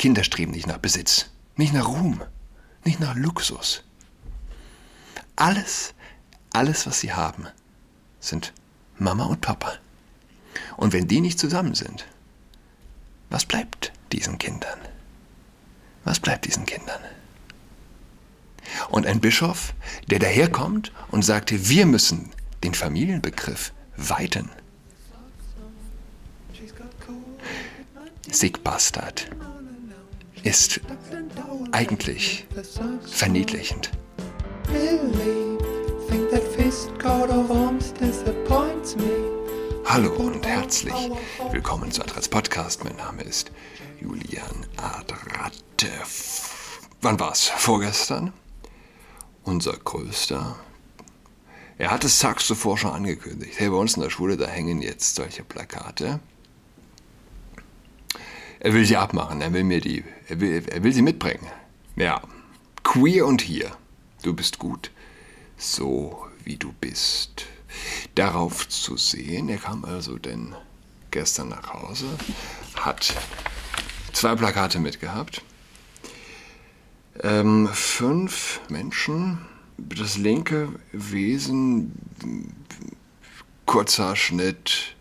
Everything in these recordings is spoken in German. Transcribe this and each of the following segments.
Kinder streben nicht nach Besitz, nicht nach Ruhm, nicht nach Luxus. Alles, alles, was sie haben, sind Mama und Papa. Und wenn die nicht zusammen sind, was bleibt diesen Kindern? Was bleibt diesen Kindern? Und ein Bischof, der daherkommt und sagte, wir müssen den Familienbegriff weiten. Sigbastard ist eigentlich verniedlichend. Hallo und herzlich willkommen zu Adrats Podcast. Mein Name ist Julian Adrate. Wann war's? Vorgestern? Unser größter. Er hat es Sachs zuvor schon angekündigt. Hey, bei uns in der Schule, da hängen jetzt solche Plakate. Er will sie abmachen, er will mir die, er will, er will sie mitbringen. Ja, queer und hier. Du bist gut, so wie du bist. Darauf zu sehen, er kam also denn gestern nach Hause, hat zwei Plakate mitgehabt. Ähm, fünf Menschen, das linke Wesen, kurzer Schnitt,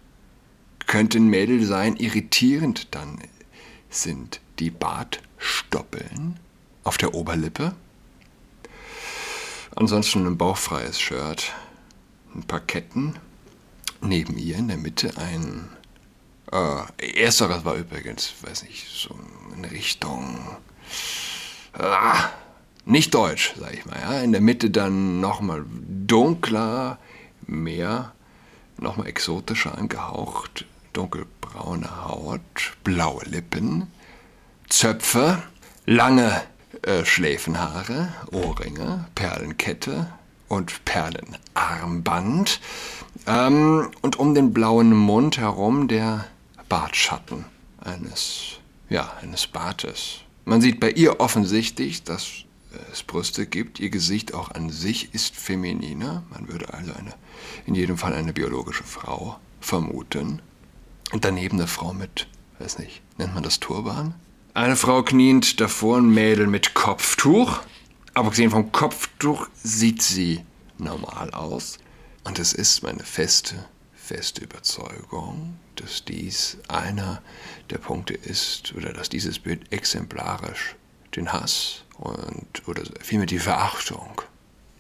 könnte ein Mädel sein, irritierend dann sind die Bartstoppeln auf der Oberlippe. Ansonsten ein bauchfreies Shirt, ein paar Ketten. Neben ihr in der Mitte ein. Äh, ersteres war übrigens, weiß nicht, so in Richtung. Ah, nicht deutsch, sag ich mal. Ja. In der Mitte dann nochmal dunkler, mehr, nochmal exotischer angehaucht, dunkelbraune Haut, blaue Lippen, Zöpfe, lange äh, Schläfenhaare, Ohrringe, Perlenkette und Perlenarmband ähm, und um den blauen Mund herum der Bartschatten eines, ja, eines Bartes. Man sieht bei ihr offensichtlich, dass es Brüste gibt. Ihr Gesicht auch an sich ist femininer. Man würde also eine, in jedem Fall eine biologische Frau vermuten. Und daneben eine Frau mit, weiß nicht, nennt man das Turban? Eine Frau kniend davor, ein Mädel mit Kopftuch. Abgesehen vom Kopftuch sieht sie normal aus. Und es ist meine feste, feste Überzeugung, dass dies einer der Punkte ist, oder dass dieses Bild exemplarisch den Hass und oder vielmehr die Verachtung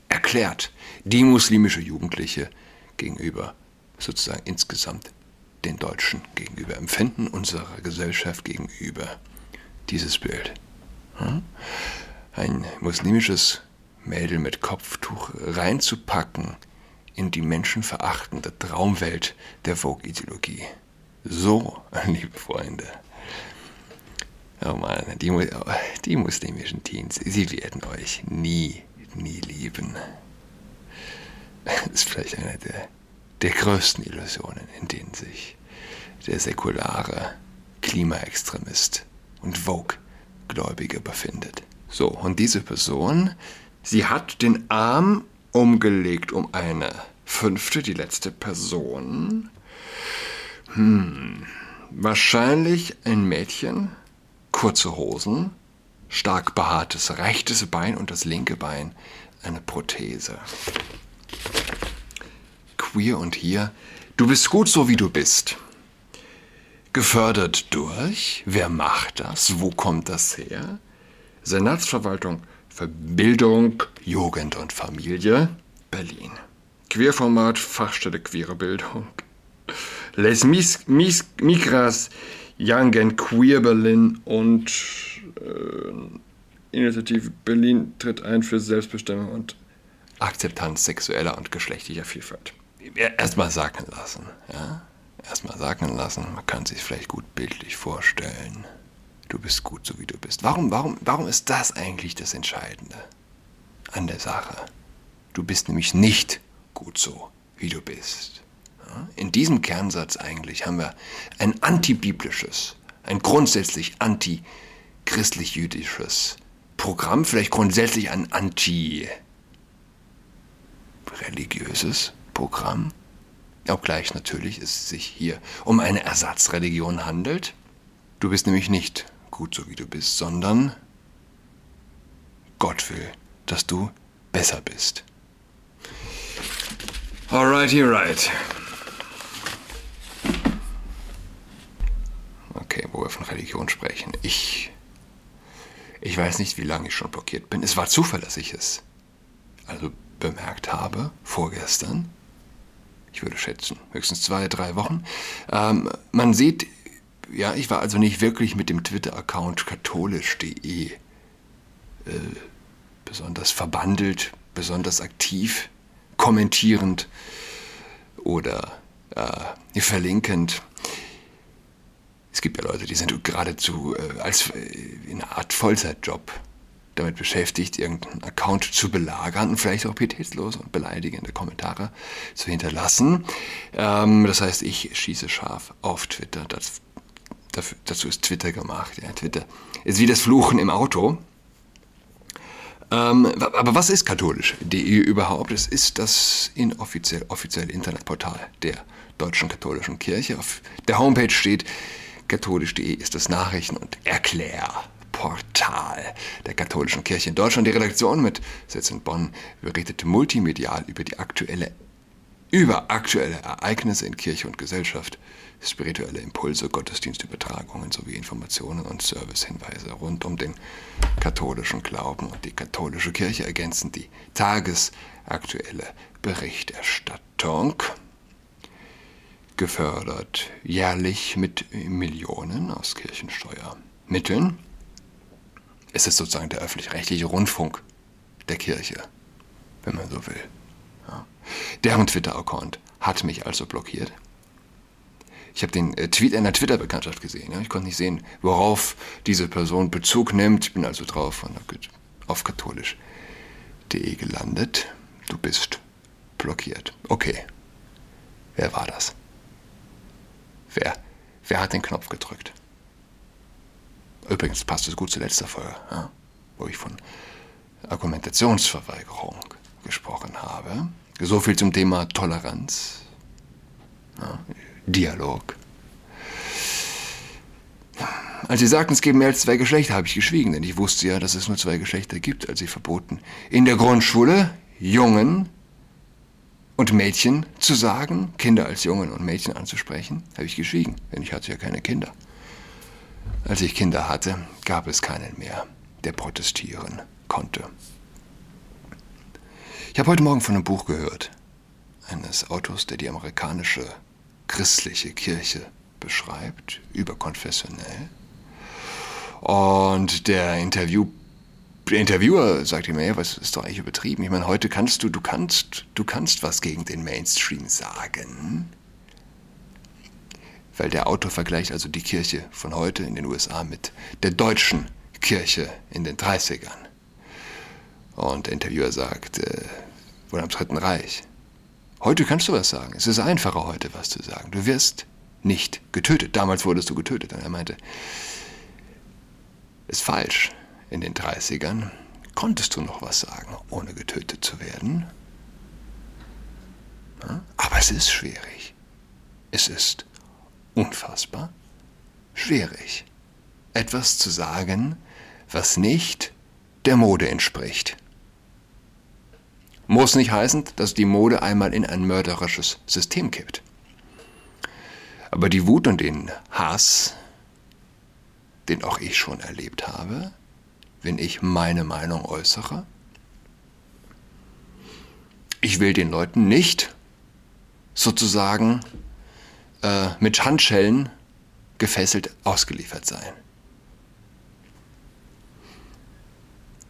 erklärt, die muslimische Jugendliche gegenüber sozusagen insgesamt den Deutschen gegenüber empfinden, unserer Gesellschaft gegenüber dieses Bild. Hm? Ein muslimisches Mädel mit Kopftuch reinzupacken in die menschenverachtende Traumwelt der Vogue-Ideologie. So, liebe Freunde. Oh Mann, die, die muslimischen Teens, sie werden euch nie, nie lieben. Das ist vielleicht eine der der größten Illusionen, in denen sich der säkulare Klimaextremist und Vogue-Gläubige befindet. So, und diese Person, sie hat den Arm umgelegt um eine fünfte, die letzte Person. Hm, wahrscheinlich ein Mädchen, kurze Hosen, stark behaartes rechtes Bein und das linke Bein eine Prothese queer und hier. Du bist gut so, wie du bist. Gefördert durch, wer macht das? Wo kommt das her? Senatsverwaltung für Bildung, Jugend und Familie, Berlin. Queerformat, Fachstelle Queere Bildung. Les Mis, Mis, Migras, Young and Queer Berlin und äh, Initiative Berlin tritt ein für Selbstbestimmung und Akzeptanz sexueller und geschlechtlicher Vielfalt erstmal sacken lassen. Ja? Erstmal sacken lassen. Man kann sich vielleicht gut bildlich vorstellen. Du bist gut, so wie du bist. Warum, warum, warum ist das eigentlich das Entscheidende an der Sache? Du bist nämlich nicht gut so, wie du bist. In diesem Kernsatz eigentlich haben wir ein antibiblisches, ein grundsätzlich anti-christlich-jüdisches Programm, vielleicht grundsätzlich ein anti-religiöses Programm, obgleich natürlich es sich hier um eine Ersatzreligion handelt. Du bist nämlich nicht gut so, wie du bist, sondern Gott will, dass du besser bist. Alrighty, right. Okay, wo wir von Religion sprechen. Ich, ich weiß nicht, wie lange ich schon blockiert bin. Es war Zufall, dass ich es also bemerkt habe, vorgestern. Ich würde schätzen, höchstens zwei, drei Wochen. Ähm, man sieht, ja, ich war also nicht wirklich mit dem Twitter-Account katholisch.de äh, besonders verbandelt, besonders aktiv, kommentierend oder äh, verlinkend. Es gibt ja Leute, die sind geradezu äh, als äh, in einer Art Vollzeitjob damit beschäftigt, irgendeinen Account zu belagern und vielleicht auch pietätslose und beleidigende Kommentare zu hinterlassen. Ähm, das heißt, ich schieße scharf auf Twitter. Das, dafür, dazu ist Twitter gemacht. Ja, Twitter ist wie das Fluchen im Auto. Ähm, aber was ist katholisch.de überhaupt? Es ist das inoffiziell offizielle Internetportal der Deutschen Katholischen Kirche. Auf der Homepage steht, katholisch.de ist das Nachrichten- und Erklärportal der Katholischen Kirche in Deutschland. Die Redaktion mit Sitz in Bonn berichtet multimedial über die aktuelle über aktuelle Ereignisse in Kirche und Gesellschaft, spirituelle Impulse, Gottesdienstübertragungen sowie Informationen und Servicehinweise rund um den katholischen Glauben und die katholische Kirche ergänzen die tagesaktuelle Berichterstattung, gefördert jährlich mit Millionen aus Kirchensteuermitteln. Es ist sozusagen der öffentlich-rechtliche Rundfunk der Kirche, wenn man so will. Deren Twitter-Account hat mich also blockiert. Ich habe den äh, Tweet einer Twitter-Bekanntschaft gesehen. Ja? Ich konnte nicht sehen, worauf diese Person Bezug nimmt. Ich bin also drauf und auf katholisch.de gelandet. Du bist blockiert. Okay. Wer war das? Wer, wer hat den Knopf gedrückt? Übrigens passt es gut zur letzten Folge, wo ich von Argumentationsverweigerung gesprochen habe. So viel zum Thema Toleranz, Dialog. Als sie sagten, es gebe mehr als zwei Geschlechter, habe ich geschwiegen, denn ich wusste ja, dass es nur zwei Geschlechter gibt, als sie verboten, in der Grundschule Jungen und Mädchen zu sagen, Kinder als Jungen und Mädchen anzusprechen, habe ich geschwiegen, denn ich hatte ja keine Kinder. Als ich Kinder hatte, gab es keinen mehr, der protestieren konnte. Ich habe heute Morgen von einem Buch gehört, eines Autors, der die amerikanische christliche Kirche beschreibt, überkonfessionell. Und der, Interview, der Interviewer sagte mir, ja, was ist doch eigentlich übertrieben? Ich meine, heute kannst du, du kannst, du kannst was gegen den Mainstream sagen. Weil der Autor vergleicht also die Kirche von heute in den USA mit der deutschen Kirche in den 30ern. Und der Interviewer sagt, äh, oder am Dritten Reich. Heute kannst du was sagen. Es ist einfacher heute was zu sagen. Du wirst nicht getötet. Damals wurdest du getötet. Und er meinte, ist falsch. In den 30ern konntest du noch was sagen, ohne getötet zu werden. Aber es ist schwierig. Es ist unfassbar schwierig, etwas zu sagen, was nicht der Mode entspricht. Muss nicht heißen, dass die Mode einmal in ein mörderisches System kippt. Aber die Wut und den Hass, den auch ich schon erlebt habe, wenn ich meine Meinung äußere, ich will den Leuten nicht sozusagen äh, mit Handschellen gefesselt ausgeliefert sein.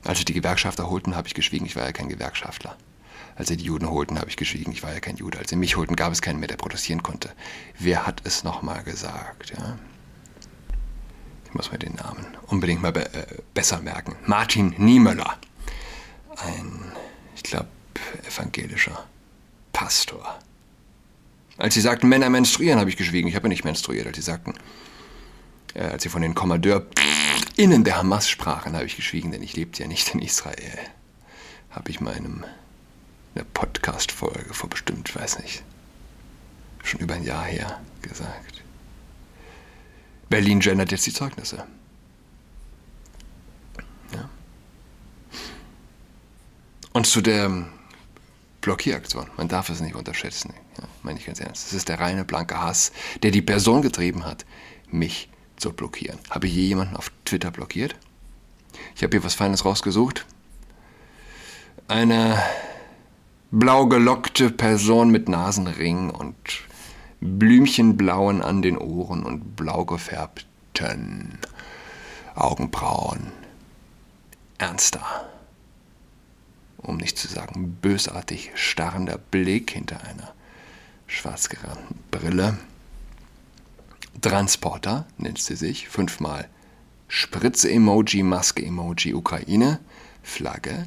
Als sich die Gewerkschafter holten, habe ich geschwiegen, ich war ja kein Gewerkschaftler. Als sie die Juden holten, habe ich geschwiegen, ich war ja kein Jude. Als sie mich holten, gab es keinen mehr, der protestieren konnte. Wer hat es nochmal gesagt? Ja? Ich muss mir den Namen unbedingt mal be äh, besser merken. Martin Niemöller. Ein, ich glaube, evangelischer Pastor. Als sie sagten, Männer menstruieren, habe ich geschwiegen. Ich habe ja nicht menstruiert, als sie sagten. Äh, als sie von den Kommandeurinnen der Hamas sprachen, habe ich geschwiegen, denn ich lebte ja nicht in Israel. Habe ich meinem eine Podcast-Folge vor bestimmt, weiß nicht, schon über ein Jahr her gesagt. Berlin gendert jetzt die Zeugnisse. Ja. Und zu der Blockieraktion, man darf es nicht unterschätzen, ja, meine ich ganz ernst. Es ist der reine blanke Hass, der die Person getrieben hat, mich zu blockieren. Habe je jemanden auf Twitter blockiert? Ich habe hier was Feines rausgesucht. Eine blau gelockte Person mit Nasenring und Blümchenblauen an den Ohren und blau gefärbten Augenbrauen. Ernster, um nicht zu sagen bösartig starrender Blick hinter einer schwarz gerahmten Brille. Transporter nennt sie sich, fünfmal Spritze-Emoji, Maske-Emoji, Ukraine, Flagge,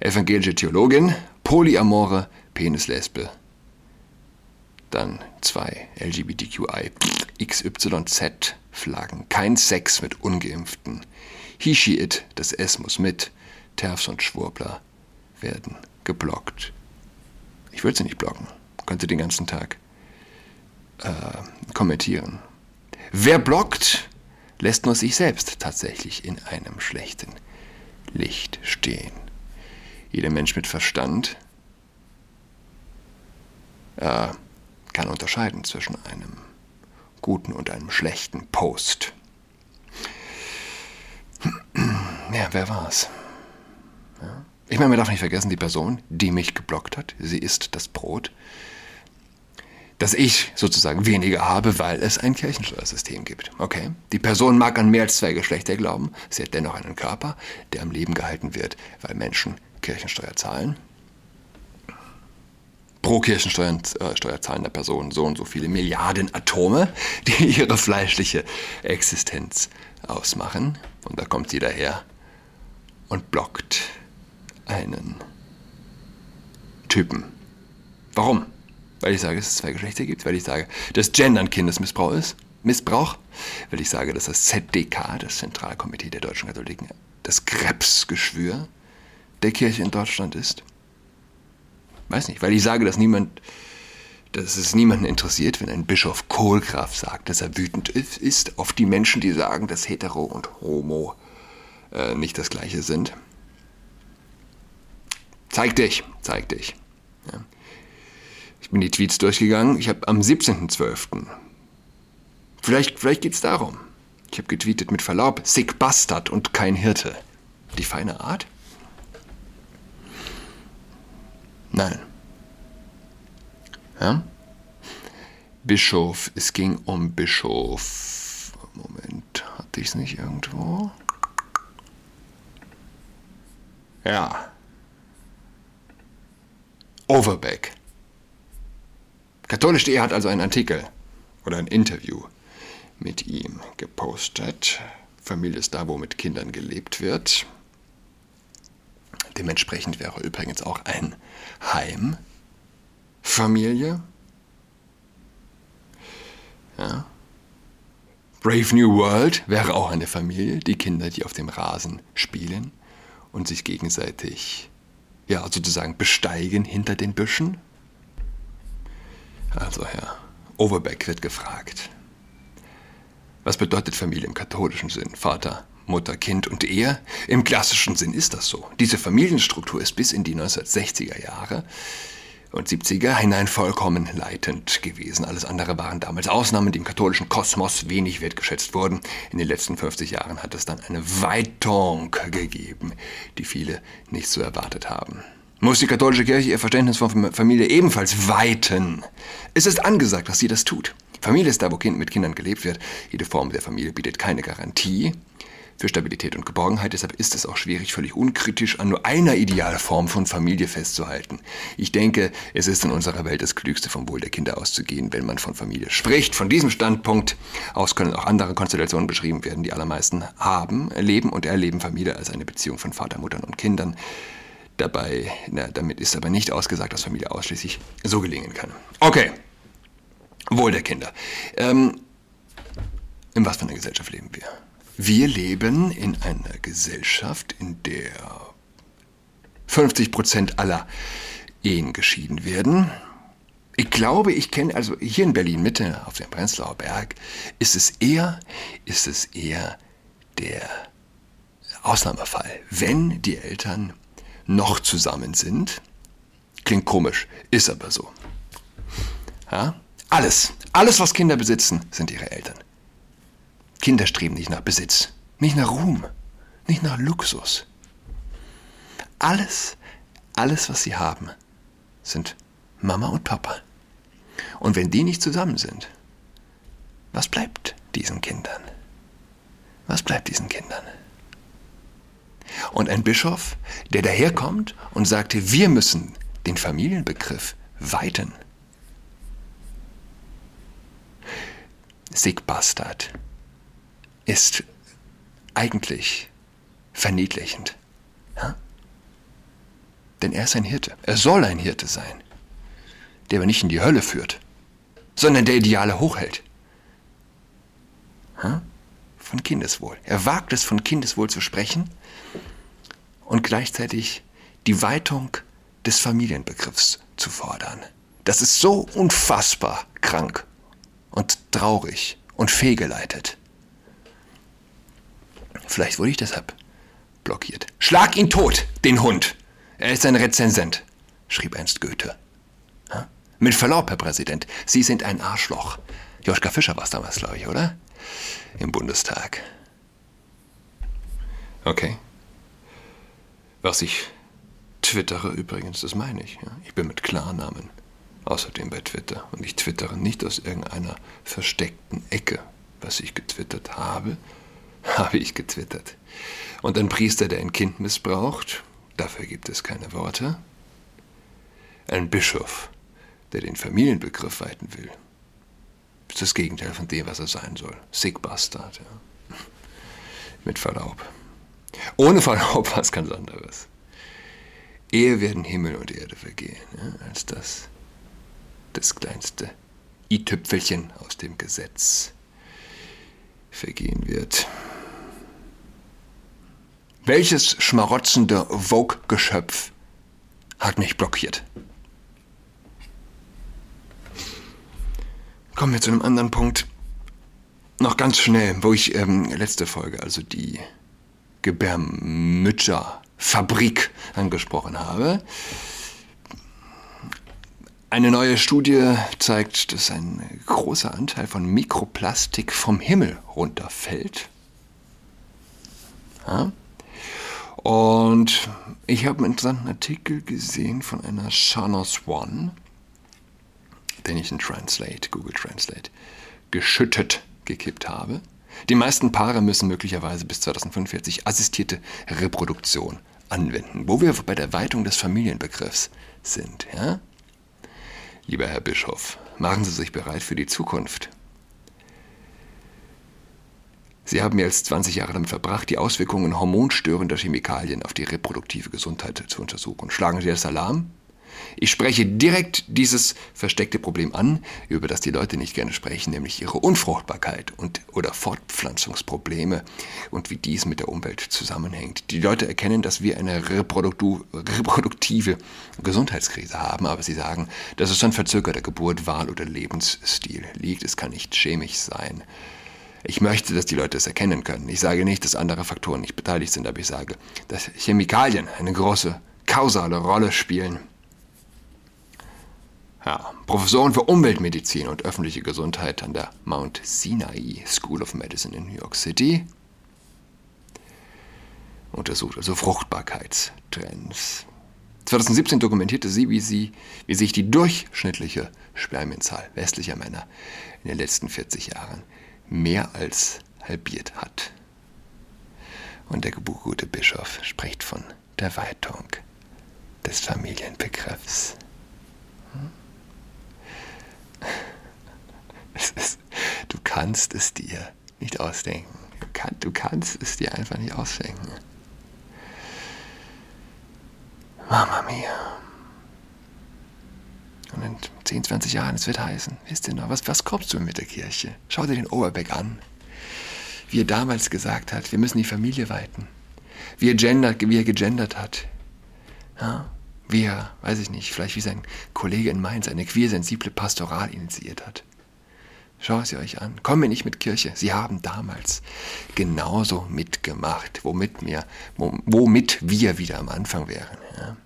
evangelische Theologin, Polyamore, Penislesbe, dann zwei LGBTQI, XYZ Flaggen, kein Sex mit Ungeimpften, He, She, It, das S muss mit, TERFs und Schwurbler werden geblockt. Ich würde sie nicht blocken, könnte den ganzen Tag äh, kommentieren. Wer blockt, lässt nur sich selbst tatsächlich in einem schlechten Licht stehen. Jeder Mensch mit Verstand äh, kann unterscheiden zwischen einem guten und einem schlechten Post. Ja, wer war's? Ja. Ich meine, man darf nicht vergessen, die Person, die mich geblockt hat, sie ist das Brot, das ich sozusagen weniger habe, weil es ein Kirchensteuersystem gibt. Okay? Die Person mag an mehr als zwei Geschlechter glauben, sie hat dennoch einen Körper, der am Leben gehalten wird, weil Menschen Kirchensteuer zahlen. Pro Kirchensteuer äh, zahlender Person so und so viele Milliarden Atome, die ihre fleischliche Existenz ausmachen. Und da kommt sie daher und blockt einen Typen. Warum? Weil ich sage, dass es zwei Geschlechter gibt, weil ich sage, dass Gendern Kindesmissbrauch ist, Missbrauch, weil ich sage, dass das ZDK, das Zentralkomitee der deutschen Katholiken, das Krebsgeschwür der Kirche in Deutschland ist. Weiß nicht, weil ich sage, dass niemand, dass es niemanden interessiert, wenn ein Bischof Kohlgraf sagt, dass er wütend ist auf die Menschen, die sagen, dass Hetero und Homo äh, nicht das gleiche sind. Zeig dich, zeig dich. Ja. Ich bin die Tweets durchgegangen. Ich habe am 17.12. Vielleicht, vielleicht geht es darum. Ich habe getweetet mit Verlaub, Sick Bastard und kein Hirte. Die feine Art? Nein. Ja? Bischof, es ging um Bischof. Moment, hatte ich es nicht irgendwo? Ja. Overbeck. Katholisch.de hat also einen Artikel oder ein Interview mit ihm gepostet. Familie ist da, wo mit Kindern gelebt wird. Dementsprechend wäre übrigens auch ein Heim Familie. Ja. Brave New World wäre auch eine Familie, die Kinder, die auf dem Rasen spielen und sich gegenseitig ja, sozusagen besteigen hinter den Büschen. Also Herr Overbeck wird gefragt. Was bedeutet Familie im katholischen Sinn? Vater, Mutter, Kind und Ehe? Im klassischen Sinn ist das so. Diese Familienstruktur ist bis in die 1960er Jahre und 70er hinein vollkommen leitend gewesen. Alles andere waren damals Ausnahmen, die im katholischen Kosmos wenig wertgeschätzt wurden. In den letzten 50 Jahren hat es dann eine Weitung gegeben, die viele nicht so erwartet haben. Muss die katholische Kirche ihr Verständnis von Familie ebenfalls weiten? Es ist angesagt, dass sie das tut. Familie ist da, wo kind mit Kindern gelebt wird. Jede Form der Familie bietet keine Garantie für Stabilität und Geborgenheit. Deshalb ist es auch schwierig, völlig unkritisch an nur einer Idealform von Familie festzuhalten. Ich denke, es ist in unserer Welt das Klügste, vom Wohl der Kinder auszugehen, wenn man von Familie spricht. Von diesem Standpunkt aus können auch andere Konstellationen beschrieben werden. Die allermeisten haben, erleben und erleben Familie als eine Beziehung von Vater, Muttern und Kindern. Dabei, na, damit ist aber nicht ausgesagt, dass Familie ausschließlich so gelingen kann. Okay. Wohl der Kinder. Ähm, in was für einer Gesellschaft leben wir? Wir leben in einer Gesellschaft, in der 50 Prozent aller Ehen geschieden werden. Ich glaube, ich kenne, also hier in Berlin Mitte auf dem Prenzlauer Berg, ist es eher, ist es eher der Ausnahmefall, wenn die Eltern noch zusammen sind. Klingt komisch, ist aber so. Ja? Alles, alles, was Kinder besitzen, sind ihre Eltern. Kinder streben nicht nach Besitz, nicht nach Ruhm, nicht nach Luxus. Alles, alles, was sie haben, sind Mama und Papa. Und wenn die nicht zusammen sind, was bleibt diesen Kindern? Was bleibt diesen Kindern? Und ein Bischof, der daherkommt und sagte, wir müssen den Familienbegriff weiten. Sigbastard ist eigentlich verniedlichend. Ja? Denn er ist ein Hirte. Er soll ein Hirte sein, der aber nicht in die Hölle führt, sondern der Ideale hochhält. Ja? Von Kindeswohl. Er wagt es, von Kindeswohl zu sprechen und gleichzeitig die Weitung des Familienbegriffs zu fordern. Das ist so unfassbar krank und traurig und fehlgeleitet. Vielleicht wurde ich deshalb blockiert. Schlag ihn tot, den Hund! Er ist ein Rezensent, schrieb einst Goethe. Ha? Mit Verlaub, Herr Präsident, Sie sind ein Arschloch. Joschka Fischer war es damals, glaube ich, oder? Im Bundestag. Okay. Was ich twittere übrigens, das meine ich. Ja? Ich bin mit Klarnamen außerdem bei Twitter. Und ich twittere nicht aus irgendeiner versteckten Ecke. Was ich getwittert habe, habe ich getwittert. Und ein Priester, der ein Kind missbraucht, dafür gibt es keine Worte. Ein Bischof, der den Familienbegriff weiten will, ist das Gegenteil von dem, was er sein soll. Sick Bastard, ja. Mit Verlaub. Ohne Verlaub was ganz anderes. Ehe werden Himmel und Erde vergehen, ja, als das das kleinste i-Tüpfelchen aus dem Gesetz vergehen wird. Welches schmarotzende Vogue-Geschöpf hat mich blockiert? Kommen wir zu einem anderen Punkt. Noch ganz schnell, wo ich ähm, letzte Folge, also die Gebärmütterfabrik angesprochen habe. Eine neue Studie zeigt, dass ein großer Anteil von Mikroplastik vom Himmel runterfällt. Ja? Und ich habe einen interessanten Artikel gesehen von einer Shana Swan, den ich in Translate, Google Translate, geschüttet gekippt habe. Die meisten Paare müssen möglicherweise bis 2045 assistierte Reproduktion anwenden, wo wir bei der Weitung des Familienbegriffs sind. Ja? Lieber Herr Bischof, machen Sie sich bereit für die Zukunft. Sie haben mehr als 20 Jahre damit verbracht, die Auswirkungen hormonstörender Chemikalien auf die reproduktive Gesundheit zu untersuchen. Schlagen Sie das Alarm? Ich spreche direkt dieses versteckte Problem an, über das die Leute nicht gerne sprechen, nämlich ihre Unfruchtbarkeit und oder Fortpflanzungsprobleme und wie dies mit der Umwelt zusammenhängt. Die Leute erkennen, dass wir eine reproduktive Gesundheitskrise haben, aber sie sagen, dass es an verzögerter Geburt, Wahl oder Lebensstil liegt. Es kann nicht chemisch sein. Ich möchte, dass die Leute es erkennen können. Ich sage nicht, dass andere Faktoren nicht beteiligt sind, aber ich sage, dass Chemikalien eine große kausale Rolle spielen. Ja, Professoren für Umweltmedizin und öffentliche Gesundheit an der Mount Sinai School of Medicine in New York City untersucht also Fruchtbarkeitstrends. 2017 dokumentierte sie, wie, sie, wie sich die durchschnittliche Spermienzahl westlicher Männer in den letzten 40 Jahren mehr als halbiert hat. Und der gute Bischof spricht von der Weitung des Familienbegriffs. Hm? Ist, du kannst es dir nicht ausdenken. Du, kann, du kannst es dir einfach nicht ausdenken. Mama mia. Und in 10, 20 Jahren, es wird heißen, wisst ihr noch, was, was kommst du mit der Kirche? Schau dir den Oberbeck an. Wie er damals gesagt hat, wir müssen die Familie weiten. Wie er, gendert, wie er gegendert hat. Ja? wie er, weiß ich nicht, vielleicht wie sein Kollege in Mainz eine queersensible Pastoral initiiert hat. Schau sie euch an. Kommen wir nicht mit Kirche. Sie haben damals genauso mitgemacht, womit wir, womit wir wieder am Anfang wären. Ja?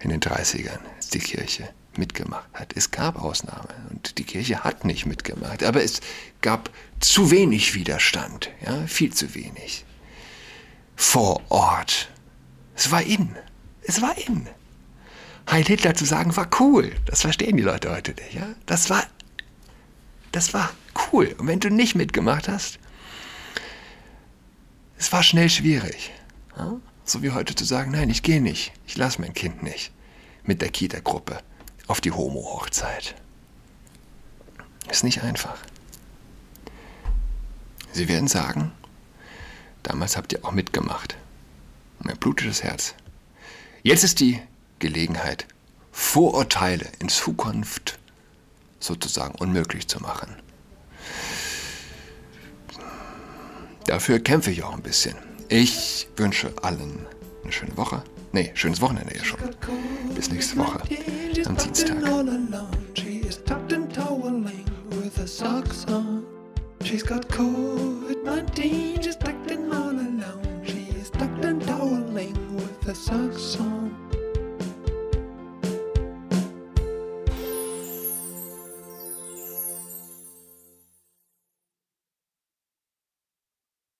In den 30ern, als die Kirche mitgemacht hat. Es gab Ausnahmen und die Kirche hat nicht mitgemacht, aber es gab zu wenig Widerstand, ja, viel zu wenig. Vor Ort. Es war in. Es war in. Heil Hitler zu sagen, war cool. Das verstehen die Leute heute nicht. Ja? Das, war, das war cool. Und wenn du nicht mitgemacht hast, es war schnell schwierig. Ja? So wie heute zu sagen, nein, ich gehe nicht. Ich lasse mein Kind nicht mit der Kita-Gruppe auf die Homo-Hochzeit. Ist nicht einfach. Sie werden sagen, damals habt ihr auch mitgemacht. Mein blutisches Herz. Jetzt ist die Gelegenheit, Vorurteile in Zukunft sozusagen unmöglich zu machen. Dafür kämpfe ich auch ein bisschen. Ich wünsche allen eine schöne Woche. Nee, schönes Wochenende ja schon. Bis nächste Woche am Dienstag. She's got COVID-19, she's tucked in all alone. She's tucked and toweling with her socks on.